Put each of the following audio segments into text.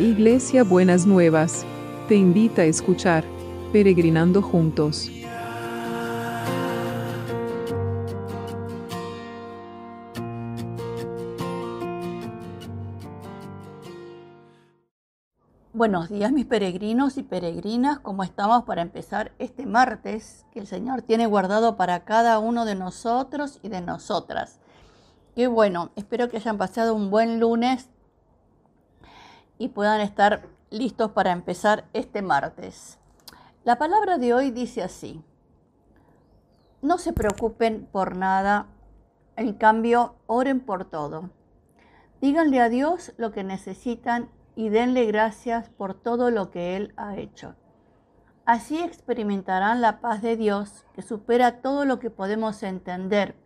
Iglesia Buenas Nuevas, te invita a escuchar Peregrinando Juntos. Buenos días mis peregrinos y peregrinas, ¿cómo estamos para empezar este martes que el Señor tiene guardado para cada uno de nosotros y de nosotras? Qué bueno, espero que hayan pasado un buen lunes y puedan estar listos para empezar este martes. La palabra de hoy dice así, no se preocupen por nada, en cambio oren por todo. Díganle a Dios lo que necesitan y denle gracias por todo lo que Él ha hecho. Así experimentarán la paz de Dios que supera todo lo que podemos entender.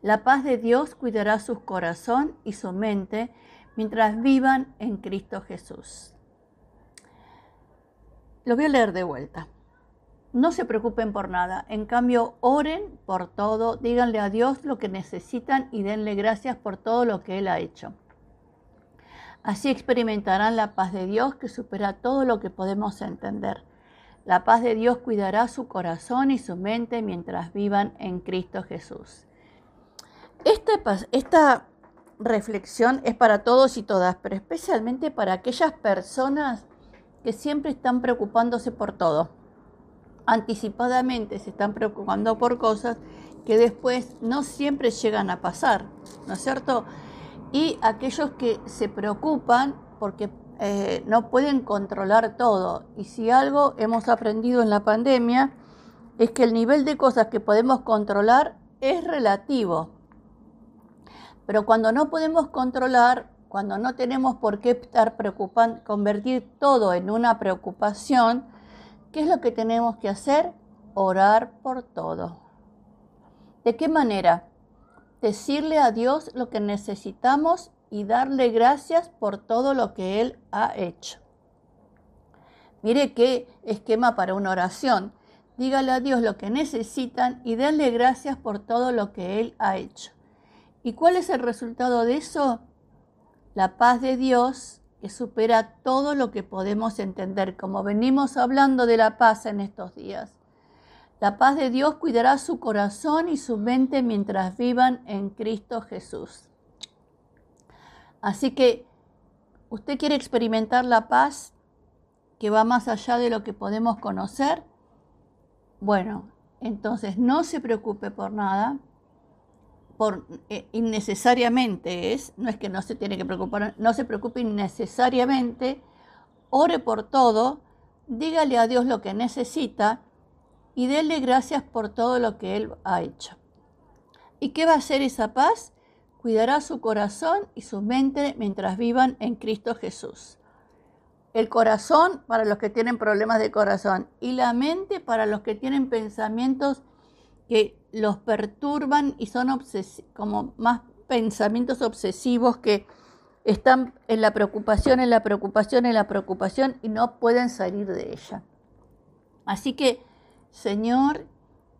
La paz de Dios cuidará su corazón y su mente mientras vivan en Cristo Jesús. Lo voy a leer de vuelta. No se preocupen por nada, en cambio oren por todo, díganle a Dios lo que necesitan y denle gracias por todo lo que Él ha hecho. Así experimentarán la paz de Dios que supera todo lo que podemos entender. La paz de Dios cuidará su corazón y su mente mientras vivan en Cristo Jesús. Esta, esta reflexión es para todos y todas, pero especialmente para aquellas personas que siempre están preocupándose por todo. Anticipadamente se están preocupando por cosas que después no siempre llegan a pasar, ¿no es cierto? Y aquellos que se preocupan porque eh, no pueden controlar todo. Y si algo hemos aprendido en la pandemia es que el nivel de cosas que podemos controlar es relativo. Pero cuando no podemos controlar, cuando no tenemos por qué estar preocupando, convertir todo en una preocupación, ¿qué es lo que tenemos que hacer? Orar por todo. ¿De qué manera? Decirle a Dios lo que necesitamos y darle gracias por todo lo que Él ha hecho. Mire qué esquema para una oración. Dígale a Dios lo que necesitan y denle gracias por todo lo que Él ha hecho. ¿Y cuál es el resultado de eso? La paz de Dios que supera todo lo que podemos entender, como venimos hablando de la paz en estos días. La paz de Dios cuidará su corazón y su mente mientras vivan en Cristo Jesús. Así que, ¿usted quiere experimentar la paz que va más allá de lo que podemos conocer? Bueno, entonces no se preocupe por nada, por eh, innecesariamente es, no es que no se tiene que preocupar, no se preocupe innecesariamente, ore por todo, dígale a Dios lo que necesita y déle gracias por todo lo que Él ha hecho. ¿Y qué va a hacer esa paz? Cuidará su corazón y su mente mientras vivan en Cristo Jesús. El corazón para los que tienen problemas de corazón y la mente para los que tienen pensamientos que los perturban y son como más pensamientos obsesivos que están en la preocupación, en la preocupación, en la preocupación y no pueden salir de ella. Así que, Señor,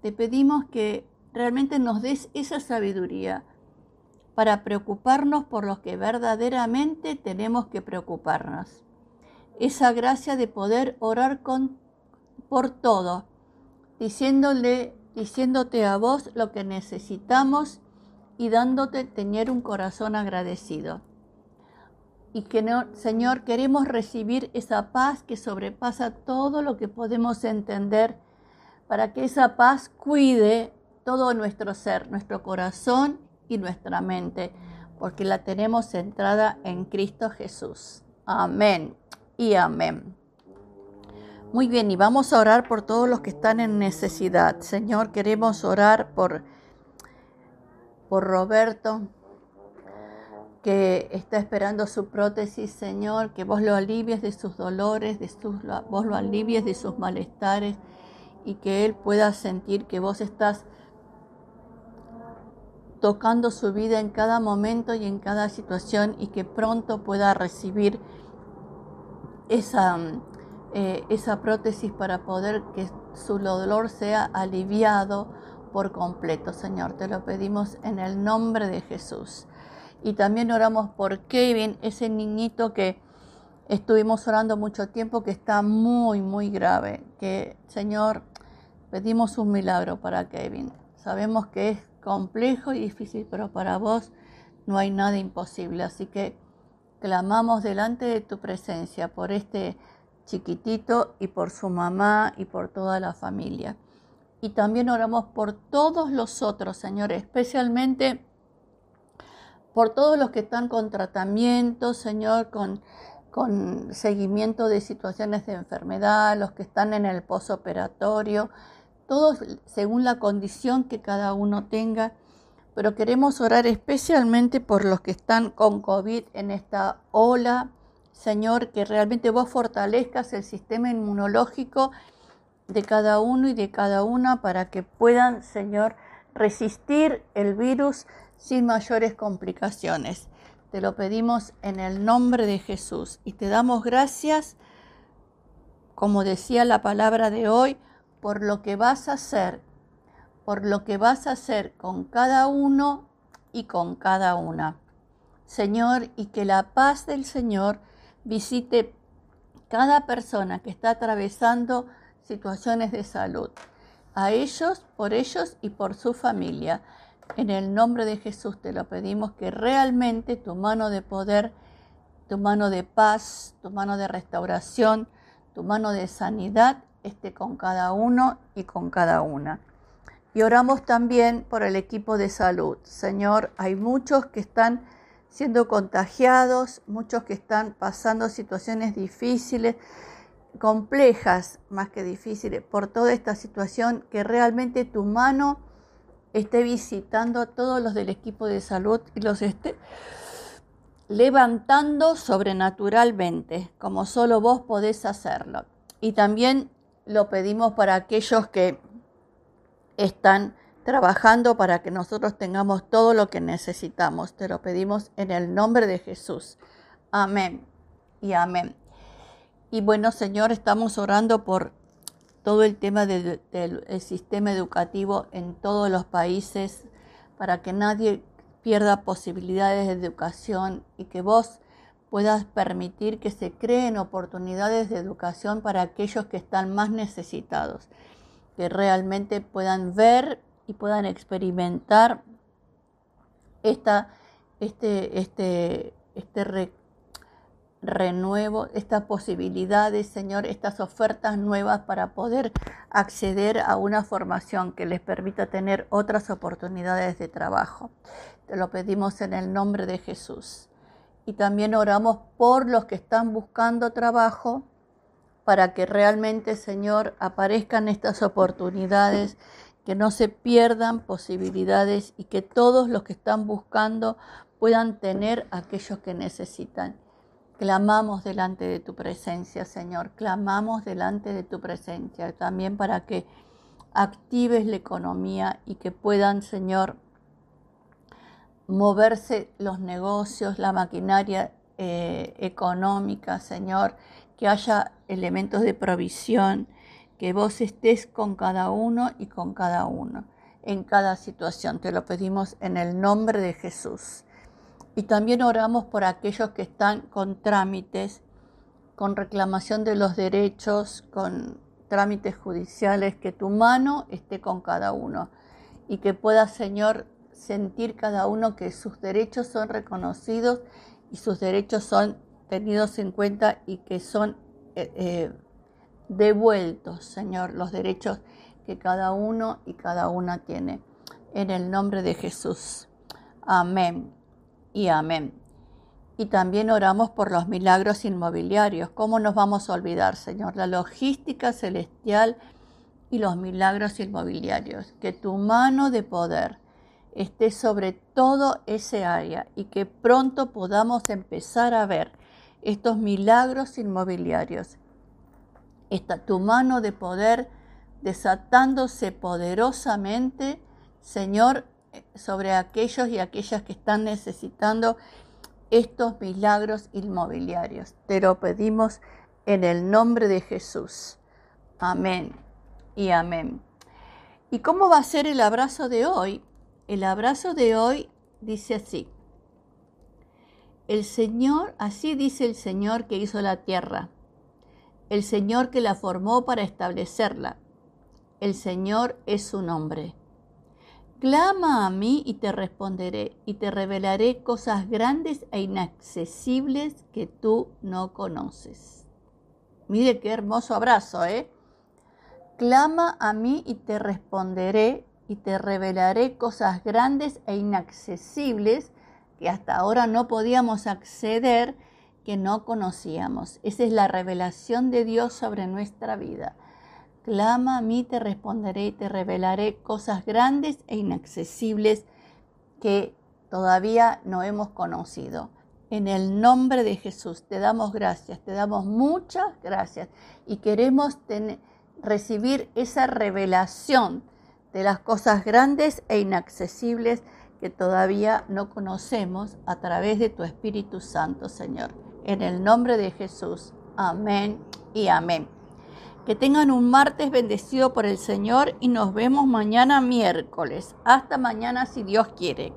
te pedimos que realmente nos des esa sabiduría para preocuparnos por los que verdaderamente tenemos que preocuparnos. Esa gracia de poder orar con, por todo, diciéndole diciéndote a vos lo que necesitamos y dándote tener un corazón agradecido. Y que, no, Señor, queremos recibir esa paz que sobrepasa todo lo que podemos entender, para que esa paz cuide todo nuestro ser, nuestro corazón y nuestra mente, porque la tenemos centrada en Cristo Jesús. Amén y amén. Muy bien, y vamos a orar por todos los que están en necesidad. Señor, queremos orar por, por Roberto, que está esperando su prótesis, Señor, que vos lo alivies de sus dolores, de sus, vos lo alivies de sus malestares y que él pueda sentir que vos estás tocando su vida en cada momento y en cada situación y que pronto pueda recibir esa eh, esa prótesis para poder que su dolor sea aliviado por completo, Señor. Te lo pedimos en el nombre de Jesús. Y también oramos por Kevin, ese niñito que estuvimos orando mucho tiempo que está muy, muy grave, que Señor, pedimos un milagro para Kevin. Sabemos que es complejo y difícil, pero para vos no hay nada imposible. Así que clamamos delante de tu presencia por este chiquitito y por su mamá y por toda la familia. Y también oramos por todos los otros, Señor, especialmente por todos los que están con tratamiento, Señor, con, con seguimiento de situaciones de enfermedad, los que están en el posoperatorio, todos según la condición que cada uno tenga. Pero queremos orar especialmente por los que están con COVID en esta ola. Señor, que realmente vos fortalezcas el sistema inmunológico de cada uno y de cada una para que puedan, Señor, resistir el virus sin mayores complicaciones. Te lo pedimos en el nombre de Jesús y te damos gracias, como decía la palabra de hoy, por lo que vas a hacer, por lo que vas a hacer con cada uno y con cada una. Señor, y que la paz del Señor visite cada persona que está atravesando situaciones de salud. A ellos, por ellos y por su familia. En el nombre de Jesús te lo pedimos que realmente tu mano de poder, tu mano de paz, tu mano de restauración, tu mano de sanidad esté con cada uno y con cada una. Y oramos también por el equipo de salud. Señor, hay muchos que están siendo contagiados, muchos que están pasando situaciones difíciles, complejas más que difíciles, por toda esta situación, que realmente tu mano esté visitando a todos los del equipo de salud y los esté levantando sobrenaturalmente, como solo vos podés hacerlo. Y también lo pedimos para aquellos que están trabajando para que nosotros tengamos todo lo que necesitamos. Te lo pedimos en el nombre de Jesús. Amén y amén. Y bueno, Señor, estamos orando por todo el tema del, sistema educativo en todos los países para que nadie pierda posibilidades de educación y que vos puedas permitir que se creen oportunidades de educación para aquellos que están más necesitados, que realmente puedan ver y puedan experimentar esta, este, este, este renuevo, estas posibilidades, Señor, estas ofertas nuevas para poder acceder a una formación que les permita tener otras oportunidades de trabajo. Te lo pedimos en el nombre de Jesús. Y también oramos por los que están buscando trabajo para que realmente, Señor, aparezcan estas oportunidades, que no se pierdan posibilidades y que todos los que están buscando puedan tener aquellos que necesitan. Clamamos delante de tu presencia, Señor. Clamamos delante de tu presencia también para que actives la economía y que puedan, Señor, moverse los negocios, la maquinaria eh, económica, Señor, que haya elementos de provisión, que vos estés con cada uno y con cada uno en cada situación. Te lo pedimos en el nombre de Jesús. Y también oramos por aquellos que están con trámites, con reclamación de los derechos, con trámites judiciales, que tu mano esté con cada uno y que pueda, Señor, sentir cada uno que sus derechos son reconocidos y sus derechos son tenidos en cuenta y que son eh, eh, devueltos, Señor, los derechos que cada uno y cada una tiene. En el nombre de Jesús. Amén y amén. Y también oramos por los milagros inmobiliarios. ¿Cómo nos vamos a olvidar, Señor? La logística celestial y los milagros inmobiliarios. Que tu mano de poder esté sobre todo ese área y que pronto podamos empezar a ver estos milagros inmobiliarios. Esta tu mano de poder desatándose poderosamente, Señor, sobre aquellos y aquellas que están necesitando estos milagros inmobiliarios. Te lo pedimos en el nombre de Jesús. Amén y amén. ¿Y cómo va a ser el abrazo de hoy? El abrazo de hoy dice así. el Señor, así dice el Señor que hizo la tierra, el Señor que la formó para establecerla. El Señor es su nombre. Clama a mí y te responderé y te revelaré cosas grandes e inaccesibles que tú no conoces. Mire qué hermoso abrazo, ¿eh? Clama a mí y te responderé y te revelaré cosas grandes e inaccesibles que hasta ahora no podíamos acceder, que no conocíamos. Esa es la revelación de Dios sobre nuestra vida. Clama a mí, te responderé y te revelaré cosas grandes e inaccesibles que todavía no hemos conocido. En el nombre de Jesús te damos gracias, te damos muchas gracias y queremos recibir esa revelación de las cosas grandes e inaccesibles que todavía no conocemos a través de tu Espíritu Santo, Señor. En el nombre de Jesús. Amén y amén. Que tengan un martes bendecido por el Señor y nos vemos mañana miércoles. Hasta mañana si Dios quiere.